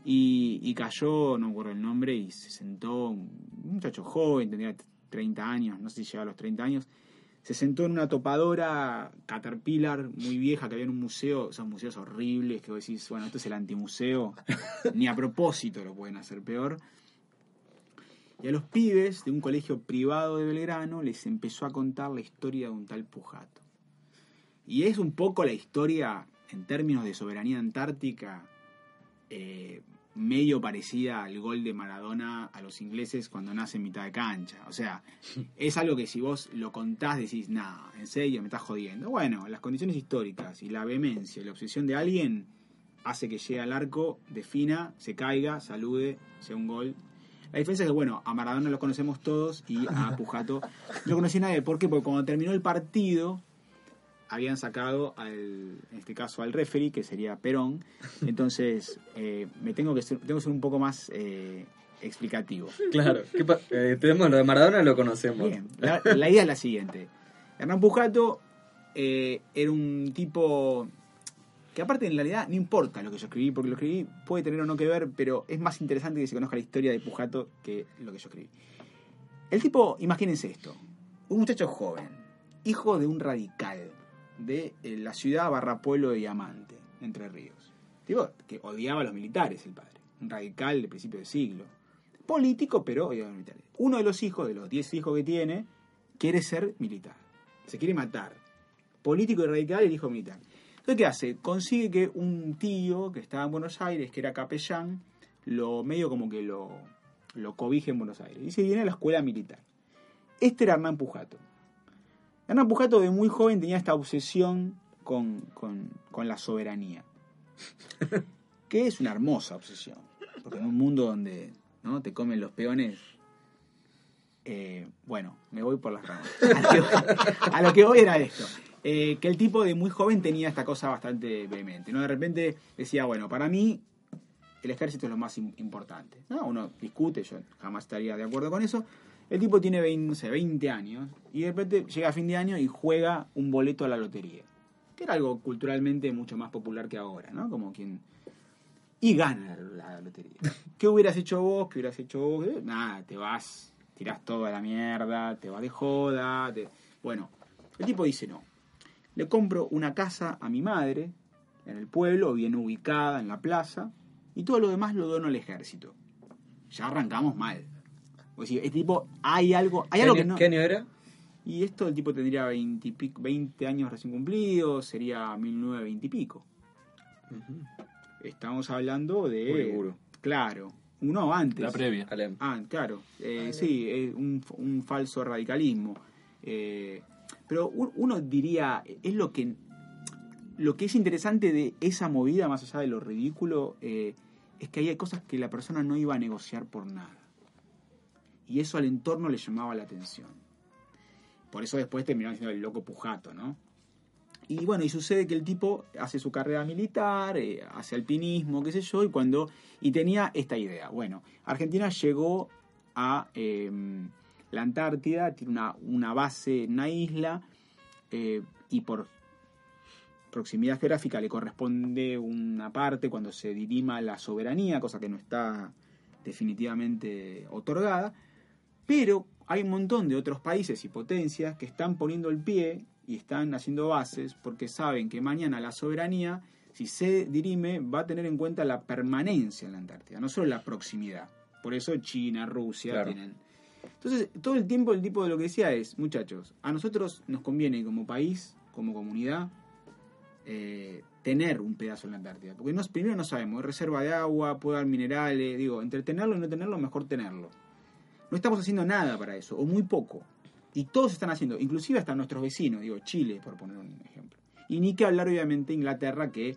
Y, y cayó, no me acuerdo el nombre, y se sentó un muchacho joven, tenía 30 años, no sé si llegaba a los 30 años, se sentó en una topadora Caterpillar muy vieja que había en un museo, esos museos horribles que vos decís, bueno, esto es el antimuseo, ni a propósito lo pueden hacer peor. Y a los pibes de un colegio privado de Belgrano les empezó a contar la historia de un tal Pujato. Y es un poco la historia, en términos de soberanía antártica, eh, medio parecida al gol de Maradona a los ingleses cuando nace en mitad de cancha. O sea, es algo que si vos lo contás decís, nah, en serio, me estás jodiendo. Bueno, las condiciones históricas y la vehemencia y la obsesión de alguien hace que llegue al arco, defina, se caiga, salude, sea un gol. La diferencia es que, bueno, a Maradona lo conocemos todos y a Pujato no lo conocí nadie. ¿Por qué? Porque cuando terminó el partido, habían sacado al, en este caso al referee, que sería Perón. Entonces, eh, me tengo que ser, tengo que ser un poco más eh, explicativo. Claro. ¿Qué pa- eh, tenemos lo de Maradona lo conocemos. Bien, la, la idea es la siguiente. Hernán Pujato eh, era un tipo que aparte en realidad no importa lo que yo escribí, porque lo escribí puede tener o no que ver, pero es más interesante que se conozca la historia de Pujato que lo que yo escribí. El tipo, imagínense esto, un muchacho joven, hijo de un radical de eh, la ciudad barra pueblo de Diamante, Entre Ríos. Tipo, que odiaba a los militares el padre, un radical de principio de siglo. Político, pero odiaba a los militares. Uno de los hijos, de los 10 hijos que tiene, quiere ser militar. Se quiere matar. Político y radical, el hijo militar. Entonces, ¿qué hace? Consigue que un tío que estaba en Buenos Aires, que era capellán, lo medio como que lo, lo cobije en Buenos Aires. Y se viene a la escuela militar. Este era Hernán Pujato. Hernán Pujato de muy joven tenía esta obsesión con, con- con la soberanía. que es una hermosa obsesión. Porque en un mundo donde ¿no? te comen los peones. eh, bueno, me voy por las ramas. A lo que voy, a lo que voy era esto. Eh, que el tipo de muy joven tenía esta cosa bastante vehemente. ¿no? De repente decía, bueno, para mí el ejército es lo más im- importante. ¿no? Uno discute, yo jamás estaría de acuerdo con eso. El tipo tiene 20, no sé, 20 años y de repente llega a fin de año y juega un boleto a la lotería. Que era algo culturalmente mucho más popular que ahora, ¿no? Como quien... Y gana la lotería. ¿Qué hubieras hecho vos? ¿Qué hubieras hecho vos? Nada, te vas, tirás todo a la mierda, te vas de joda. te- Bueno, el tipo dice no. Le compro una casa a mi madre en el pueblo, bien ubicada en la plaza, y todo lo demás lo dono al ejército. Ya arrancamos mal. O sea, este tipo, hay algo, hay ¿Qué, algo que no. qué año era? Y esto el tipo tendría 20, y pico- 20 años recién cumplidos, sería 1920 y pico. Estamos hablando de. Claro, uno antes. La previa. Alem. Ah, claro. Eh, sí, es un, un falso radicalismo. Eh, pero un- uno diría, es lo que lo que es interesante de esa movida, más allá de lo ridículo, eh, es que hay cosas que la persona no iba a negociar por nada. Y eso al entorno le llamaba la atención. Por eso después terminó siendo el loco Pujato, ¿no? Y bueno, y sucede que el tipo hace su carrera militar, eh, hace alpinismo, qué sé yo, y cuando. Y tenía esta idea. Bueno, Argentina llegó a eh, la Antártida, tiene una, una base en una isla, eh, y por proximidad geográfica le corresponde una parte cuando se dirima la soberanía, cosa que no está definitivamente otorgada, pero hay un montón de otros países y potencias que están poniendo el pie y están haciendo bases porque saben que mañana la soberanía, si se dirime, va a tener en cuenta la permanencia en la Antártida, no solo la proximidad. Por eso China, Rusia Claro. tienen. Entonces, todo el tiempo el tipo de lo que decía es, muchachos, a nosotros nos conviene como país, como comunidad, eh, tener un pedazo en la Antártida. Porque no, primero no sabemos, es reserva de agua, puede haber minerales, digo, entre tenerlo y no tenerlo, mejor tenerlo. No estamos haciendo nada para eso, o muy poco. Y todos están haciendo, inclusive hasta nuestros vecinos, digo, Chile, por poner un ejemplo. Y ni que hablar, obviamente, Inglaterra, que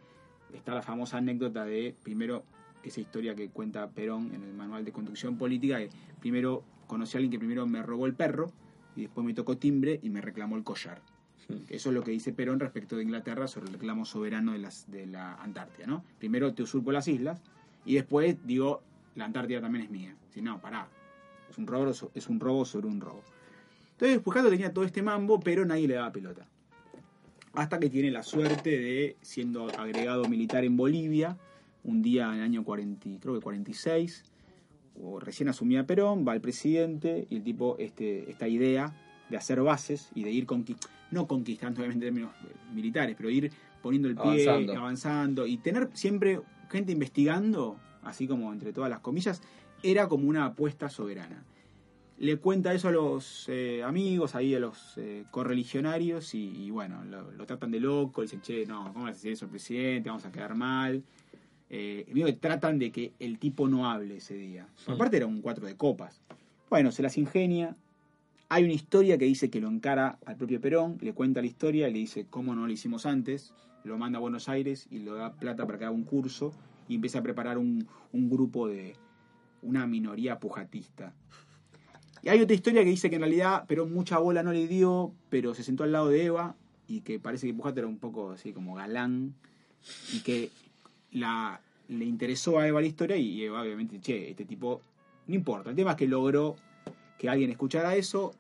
está la famosa anécdota de, primero, esa historia que cuenta Perón en el manual de conducción política, que primero conocí a alguien que primero me robó el perro, y después me tocó timbre y me reclamó el collar. Eso es lo que dice Perón respecto de Inglaterra sobre el reclamo soberano de, las, de la Antártida, ¿no? Primero te usurpo las islas y después digo, la Antártida también es mía. Si no, pará. Es un robo, es un robo sobre un robo. Entonces Pujato tenía todo este mambo, pero nadie le daba pelota. Hasta que tiene la suerte de, siendo agregado militar en Bolivia, un día en el año 40, creo que 46, o recién asumía Perón, va el presidente y el tipo, este, esta idea de hacer bases y de ir conquistando, no conquistando obviamente en términos eh, militares, pero ir poniendo el pie, Avanzando. avanzando y tener siempre gente investigando, así como entre todas las comillas, era como una apuesta soberana. Le cuenta eso a los eh, amigos, ahí a los eh, correligionarios y, y bueno, lo, lo tratan de loco, dicen, che, no, ¿cómo vas a decir eso al presidente? Vamos a quedar mal. Eh, que tratan de que el tipo no hable ese día. Aparte era un cuatro de copas. Bueno, se las ingenia. Hay una historia que dice que lo encara al propio Perón, le cuenta la historia, le dice cómo no lo hicimos antes, lo manda a Buenos Aires y le da plata para que haga un curso y empieza a preparar un, un grupo de una minoría pujatista. Y hay otra historia que dice que en realidad Perón mucha bola no le dio, pero se sentó al lado de Eva y que parece que Pujato era un poco así como galán y que la, le interesó a Eva la historia y Eva obviamente, che, este tipo, no importa. El tema es que logró que alguien escuchara eso,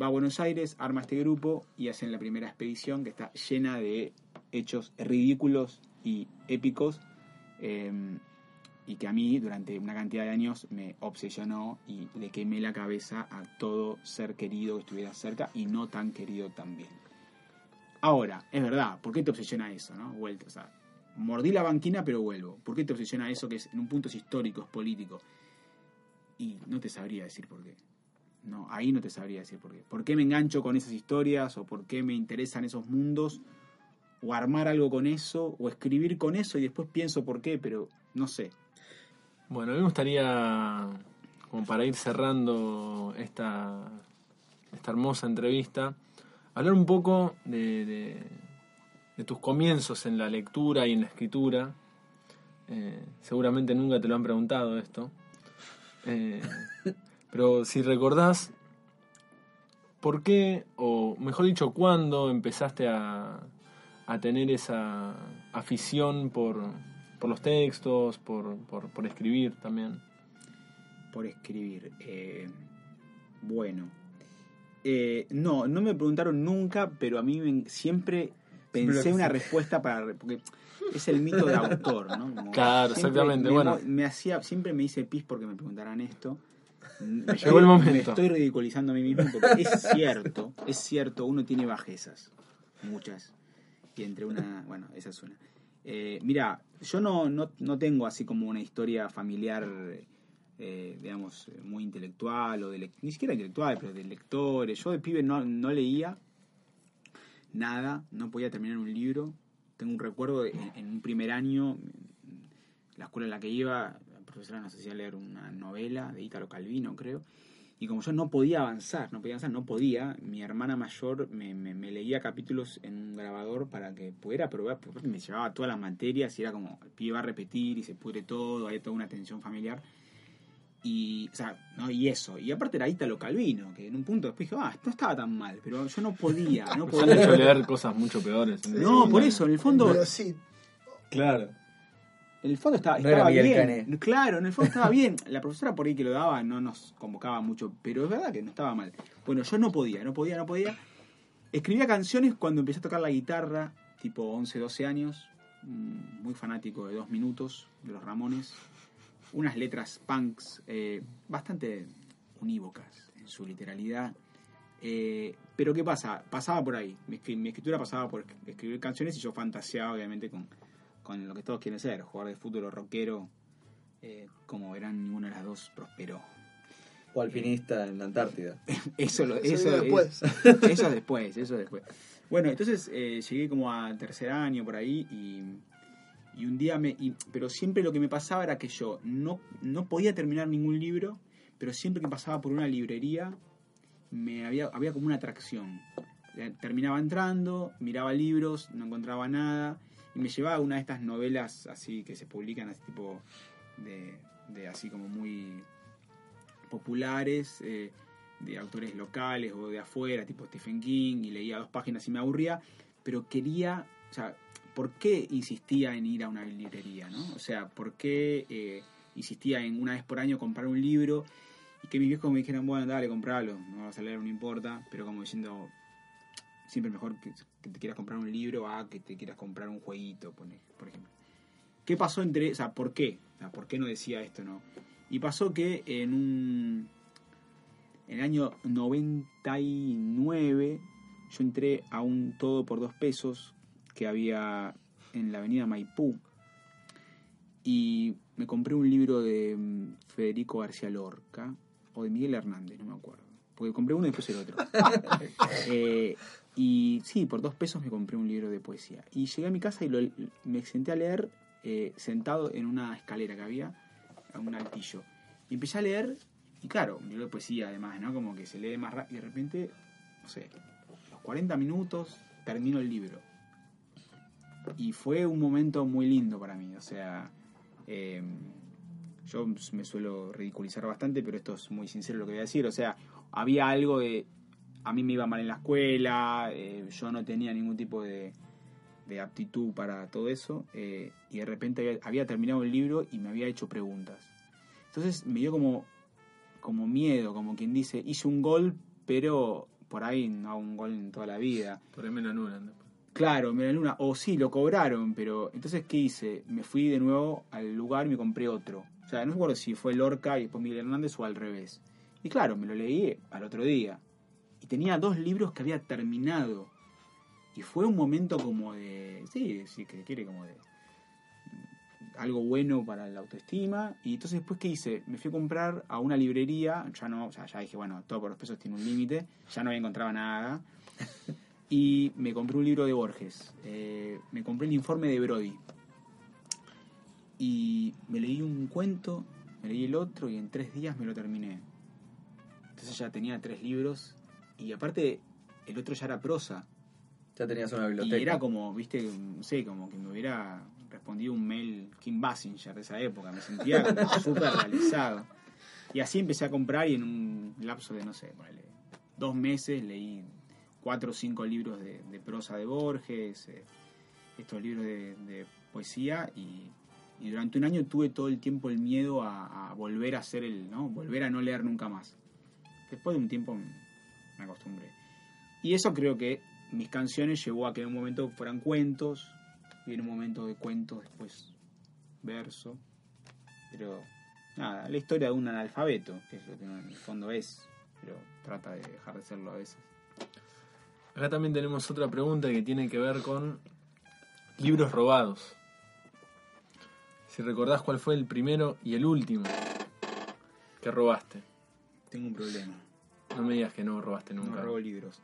va a Buenos Aires, arma este grupo y hacen la primera expedición que está llena de hechos ridículos y épicos eh, y que a mí durante una cantidad de años me obsesionó y le quemé la cabeza a todo ser querido que estuviera cerca y no tan querido también. Ahora, es verdad, ¿por qué te obsesiona eso? No? Vuelta, o sea, mordí la banquina pero vuelvo. ¿Por qué te obsesiona eso que es en un punto es histórico, es político? Y no te sabría decir por qué. No, ahí no te sabría decir por qué. ¿Por qué me engancho con esas historias? ¿O por qué me interesan esos mundos? ¿O armar algo con eso? ¿O escribir con eso? Y después pienso por qué, pero no sé. Bueno, a mí me gustaría, como para ir cerrando esta, esta hermosa entrevista, hablar un poco de, de- de tus comienzos en la lectura y en la escritura. Eh, seguramente nunca te lo han preguntado esto. Eh, pero si recordás, ¿por qué, o mejor dicho, cuándo empezaste a, a tener esa afición por, por los textos, por, por, por escribir también? por escribir. Eh, bueno. Eh, no, no me preguntaron nunca, pero a mí me- siempre pensé una respuesta para... Porque es el mito de autor, ¿no? Como Claro, siempre exactamente, me- bueno. Me hacía, siempre me hice pis porque me preguntaran esto. Me Llegó el momento. Me estoy ridiculizando a mí mismo porque es cierto, es cierto, uno tiene bajezas, muchas. Y entre una, bueno, esa es una. Eh, mira, yo no, no, no tengo así como una historia familiar, eh, digamos, muy intelectual, o de ni siquiera intelectual, pero de lectores. Yo de pibe no, no leía nada, no podía terminar un libro. Tengo un recuerdo de- en, en un primer año, la escuela en la que iba, la profesora nos hacía leer una novela de Ítalo Calvino, creo. Y como yo no podía avanzar, no podía avanzar, no podía, mi hermana mayor me, me- me leía capítulos en un grabador para que pudiera probar, porque me llevaba todas las materias y era como, el pibe va a repetir y se pudre todo, hay toda una tensión familiar. Y, o sea, no, y eso. Y aparte era Ítalo Calvino, que en un punto después dije, ah, no estaba tan mal, pero yo no podía, no Se han hecho podía. leer cosas mucho peores. No, por eso, en el fondo, Pero sí, Claro. En el fondo estaba, bien. Claro, en el fondo estaba bien. La profesora por ahí que lo daba no nos convocaba mucho, pero es verdad que no estaba mal. Bueno, yo no podía, no podía, no podía. Escribía canciones cuando empecé a tocar la guitarra, tipo 11, 12 años, mm, muy fanático de dos minutos, de los Ramones. Unas letras punks eh, bastante unívocas en su literalidad. Eh, pero ¿qué pasa? Pasaba por ahí. Mi, escri- mi escritura pasaba por esc- escribir canciones y yo fantaseaba obviamente con, con lo que todos quieren ser, jugador de fútbol o rockero. Eh, como verán, ninguna de las dos prosperó. O alpinista en la Antártida. Eso, lo, eso eso, vino es- después. eso después, eso después. Bueno, entonces eh, llegué como a tercer año por ahí y, y un día me... y- pero siempre lo que me pasaba era que yo no, no podía terminar ningún libro, pero siempre que pasaba por una librería me había, había como una atracción. Eh, Terminaba entrando, miraba libros, no encontraba nada y me llevaba una de estas novelas así que se publican así tipo de, de así como muy populares eh, de autores locales o de afuera, tipo Stephen King, y leía dos páginas y me aburría, pero quería, o sea, ¿por qué insistía en ir a una librería? ¿no? O sea, ¿por qué eh, insistía en una vez por año comprar un libro y que mis viejos me dijeran, bueno, dale, compralo, no vas a leer, no importa, pero como diciendo, siempre mejor que, que te quieras comprar un libro a que te quieras comprar un jueguito, por ejemplo. ¿Qué pasó entre, o sea, por qué? O sea, ¿Por qué no decía esto, no? Y pasó que en un. En el año 99, yo entré a un todo por dos pesos que había en la avenida Maipú. Y me compré un libro de mm, Federico García Lorca o de Miguel Hernández, no me acuerdo. Porque compré uno y después el otro. Eh, y sí, por dos pesos me compré un libro de poesía. Y llegué a mi casa y lo- me senté a leer eh, sentado en una escalera que había, a un altillo. Y empecé a leer, y claro, un libro de poesía además, ¿no? Como que se lee más rápido. Y de repente, no sé, los 40 minutos termino el libro. Y fue un momento muy lindo para mí, o sea, eh, yo me suelo ridiculizar bastante, pero esto es muy sincero lo que voy a decir, o sea, había algo de, a mí me iba mal en la escuela, eh, yo no tenía ningún tipo de, de aptitud para todo eso, eh, y de repente había, había terminado el libro y me había hecho preguntas. Entonces me dio como, como miedo, como quien dice, hice un gol, pero por ahí no hago un gol en toda la vida. Por ahí me lo anulan. Claro, me la luna. O sí, lo cobraron, pero entonces, ¿qué hice? Me fui de nuevo al lugar y me compré otro. O sea, no recuerdo si fue Lorca y después Miguel Hernández o al revés. Y claro, me lo leí al otro día. Y tenía dos libros que había terminado. Y fue un momento como de. Sí, sí, que quiere como de. Algo bueno para la autoestima. Y entonces, después, ¿qué hice? Me fui a comprar a una librería. Ya no, o sea, ya dije, bueno, todo por los pesos tiene un límite. Ya no había encontrado nada y me compré un libro de Borges. Eh, me compré el informe de Brody. Y me leí un cuento, me leí el otro y en tres días me lo terminé. Entonces ya tenía tres libros y aparte el otro ya era prosa. Ya tenías una Y biblioteca. era como, viste, no sé, como que me hubiera respondido un mail Kim Basinger de esa época. Me sentía como súper realizado. Y así empecé a comprar y en un lapso de, no sé, ponele, dos meses leí cuatro o cinco libros de, de prosa de Borges, eh, estos libros de, de poesía y, y durante un año tuve todo el tiempo el miedo a, a volver a hacer el, ¿no? Volver a no leer nunca más. Después de un tiempo me acostumbré. Y eso creo que mis canciones llevó a que en un momento fueran cuentos y en un momento de cuentos después verso. Pero nada, la historia de un analfabeto, que es lo que en el fondo es, pero trata de dejar de serlo a veces. Acá también tenemos otra pregunta que tiene que ver con libros robados. Si recordás cuál fue el primero y el último que robaste. Tengo un problema. No me digas que no robaste No nunca. robo libros.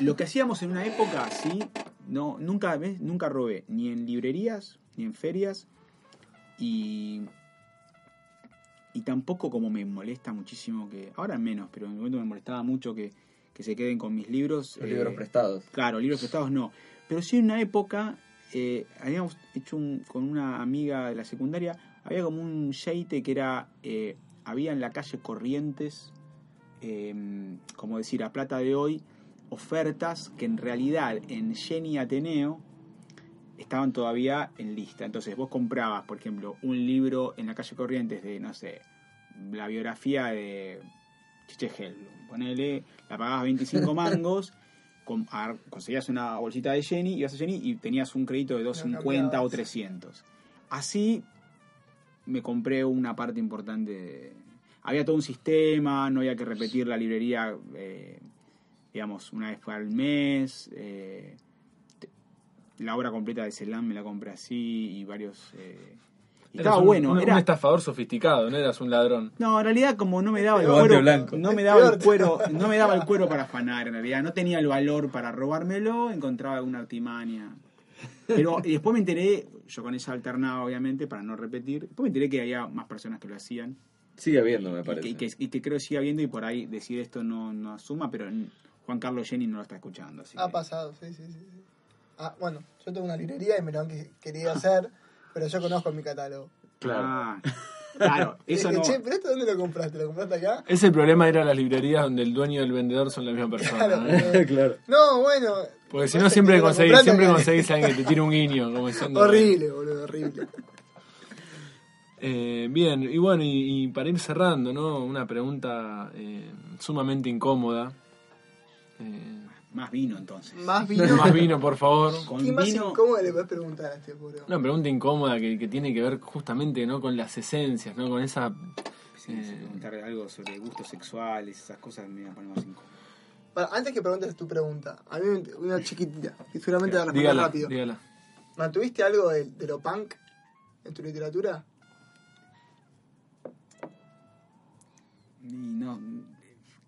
Lo que hacíamos en una época, sí, no, nunca, ¿ves? nunca robé, ni en librerías, ni en ferias, y, y tampoco como me molesta muchísimo que, ahora menos, pero en el momento me molestaba mucho que, que se queden con mis libros. Los eh, libros prestados. Claro, libros prestados no. Pero sí en una época, eh, habíamos hecho un, con una amiga de la secundaria, había como un sheite que era eh, había en la calle Corrientes, eh, como decir, a plata de hoy, ofertas que en realidad en Jenny Ateneo estaban todavía en lista. Entonces vos comprabas, por ejemplo, un libro en la calle Corrientes de, no sé, la biografía de Chiche Helblum. Ponele, la pagabas 25 mangos, con- a- conseguías una bolsita de Jenny, ibas a Jenny y tenías un crédito de 250 o cambiabas. 300. Así me compré una parte importante. de- Había todo un sistema, no había que repetir la librería, eh, digamos, una vez al mes. eh, la obra completa de Celan me la compré así y varios... eh, y estaba un- bueno. Un, era, un estafador sofisticado, no eras un ladrón. no, en realidad como no me daba el cuero, blanco. no me daba el cuero, no me daba el cuero para afanar, en realidad no tenía el valor para robármelo, encontraba alguna artimaña. Pero y después me enteré, yo con esa alternaba obviamente para no repetir, después me enteré que había más personas que lo hacían Sigue habiendo, me y parece. que, y que- y que creo que sigue habiendo y por ahí decir esto no, no asuma, pero Juan Carlos Jenny no lo está escuchando. Así Ha que- pasado, sí, sí, sí. sí. Ah, bueno, yo tengo una librería y me lo han que- querido hacer, pero yo conozco mi catálogo. Claro. Ah, claro, eso no. Che, pero esto dónde lo compraste? ¿Lo compraste acá? Es el problema de ir a las librerías donde el dueño y el vendedor son la misma persona. Claro, ¿no? eh, claro. No, bueno. Porque si no siempre conseguís, siempre conseguís a alguien que te tire un guiño. Como diciendo, Horrible, boludo, horrible. Eh, bien, y bueno, y, y para ir cerrando, ¿no? Una pregunta eh, sumamente incómoda. Eh, Más vino entonces. Más vino. más vino, por favor. Con ¿Qué más vino. incómodo le puedes preguntar a este pobre hombre? Una pregunta incómoda que, que tiene que ver justamente ¿no? con las esencias, ¿no? Con esa... Sí, sí, preguntar algo sobre gustos sexuales, esas cosas me van a poner más incómodo. Para, antes que preguntes tu pregunta, a mí me- una chiquitita, que seguramente la respondes Dígala, rápido. dígala. ¿Mantuviste algo de, de lo punk en tu literatura? Y no,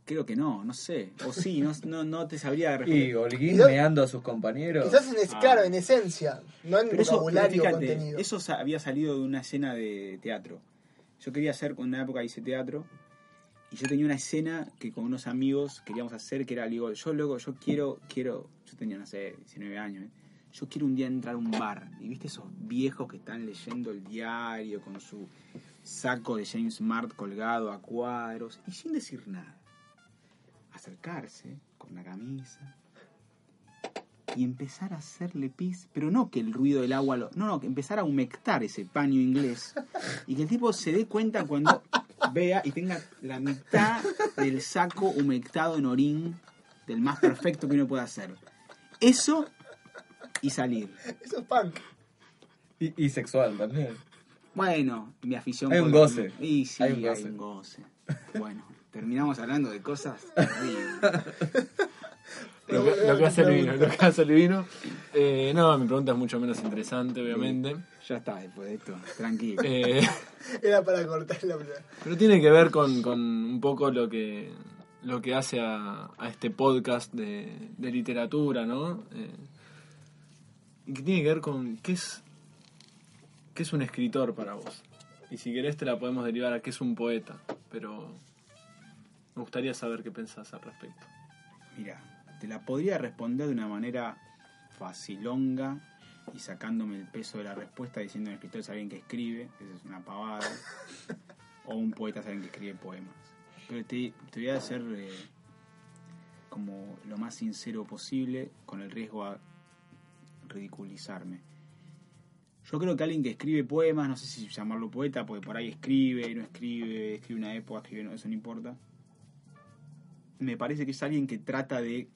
creo que no, no sé. O sí, no, no, no te sabría Y responder. Holguín Y meando a sus compañeros. Quizás, en es, Ah. claro, en esencia, no en Pero eso, pero vocabulario fíjate, contenido. eso había salido de una escena de teatro. Yo quería hacer, en una época hice teatro, y yo tenía una escena que con unos amigos queríamos hacer, que era, digo, yo luego, yo quiero, quiero, yo tenía, no sé, 19 años, ¿eh? yo quiero un día entrar a un bar, y viste esos viejos que están leyendo el diario con su saco de James Mart colgado a cuadros, y sin decir nada. Acercarse con una camisa, y empezar a hacerle pis, pero no que el ruido del agua lo. No, no, que empezar a humectar ese paño inglés y que el tipo se dé cuenta cuando vea y tenga la mitad del saco humectado en orín del más perfecto que uno pueda hacer. Eso y salir. Eso es punk. Y, y sexual también. Bueno, mi afición. Hay un por- goce. Y sí, Hay hay un goce. Bueno, terminamos hablando de cosas. Lo que, lo que hace el vino, lo que hace el vino. Eh, no, mi pregunta es mucho menos interesante, obviamente. Ya está, después de esto, tranquilo. Eh, Era para cortar la pero tiene que ver con, con un poco lo que lo que hace a, a este podcast de, de literatura, ¿no? Eh, y que tiene que ver con qué es qué es un escritor para vos. Y si querés te la podemos derivar a qué es un poeta, pero me gustaría saber qué pensás al respecto. Mira, te la podría responder de una manera facilonga y sacándome el peso de la respuesta diciendo un escritor es alguien que escribe, eso es una pavada, o un poeta es alguien que escribe poemas. Pero te, te voy a hacer eh, como lo más sincero posible con el riesgo a ridiculizarme. Yo creo que alguien que escribe poemas, no sé si llamarlo poeta, porque por ahí escribe no escribe, escribe una época, escribe, no, eso no importa me parece que es alguien que trata de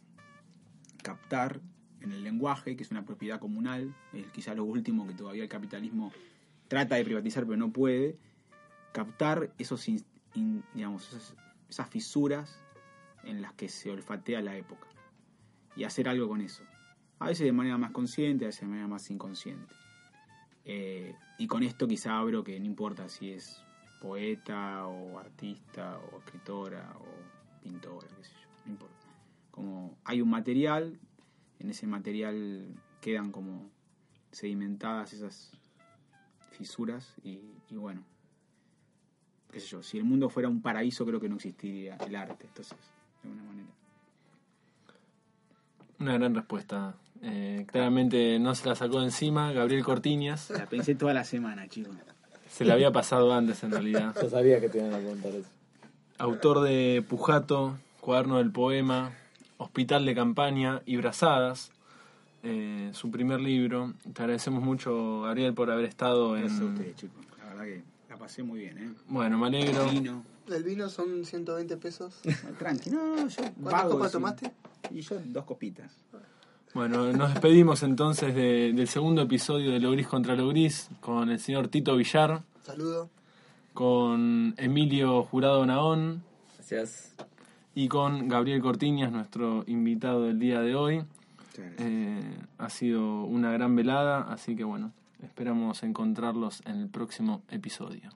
captar en el lenguaje, que es una propiedad comunal, es quizá lo último que todavía el capitalismo trata de privatizar pero no puede, captar esos, in- in- digamos, esas, esas fisuras en las que se olfatea la época y hacer algo con eso. A veces de manera más consciente, a veces de manera más inconsciente. Eh, y con esto quizá abro que no importa si es poeta o artista o escritora o pintora, qué sé yo, no importa. Como hay un material, en ese material quedan como sedimentadas esas fisuras y, y bueno, qué sé yo, si el mundo fuera un paraíso creo que no existiría el arte, entonces, de alguna manera. Una gran respuesta. Eh, claramente no se la sacó de encima Gabriel Cortiñas. La pensé toda la semana, chicos. Se le había pasado antes en realidad. Yo sabía que te iban a contar eso. Autor de Pujato, Cuaderno del Poema, Hospital de Campaña y Brazadas, eh, su primer libro. Te agradecemos mucho, Gabriel, por haber estado Gracias a en... ustedes, chicos. La verdad que la pasé muy bien, ¿eh? Bueno, me alegro. Vino. El vino son 120 pesos. Tranqui, no, yo ¿Cuántas copas tomaste? Y yo dos copitas. Bueno, nos despedimos entonces de- del segundo episodio de Lo Gris contra Lo Gris con el señor Tito Villar, Saludo. con Emilio Jurado Naón Gracias. y con Gabriel Cortiñas, nuestro invitado del día de hoy. Eh, ha sido una gran velada, así que bueno, esperamos encontrarlos en el próximo episodio.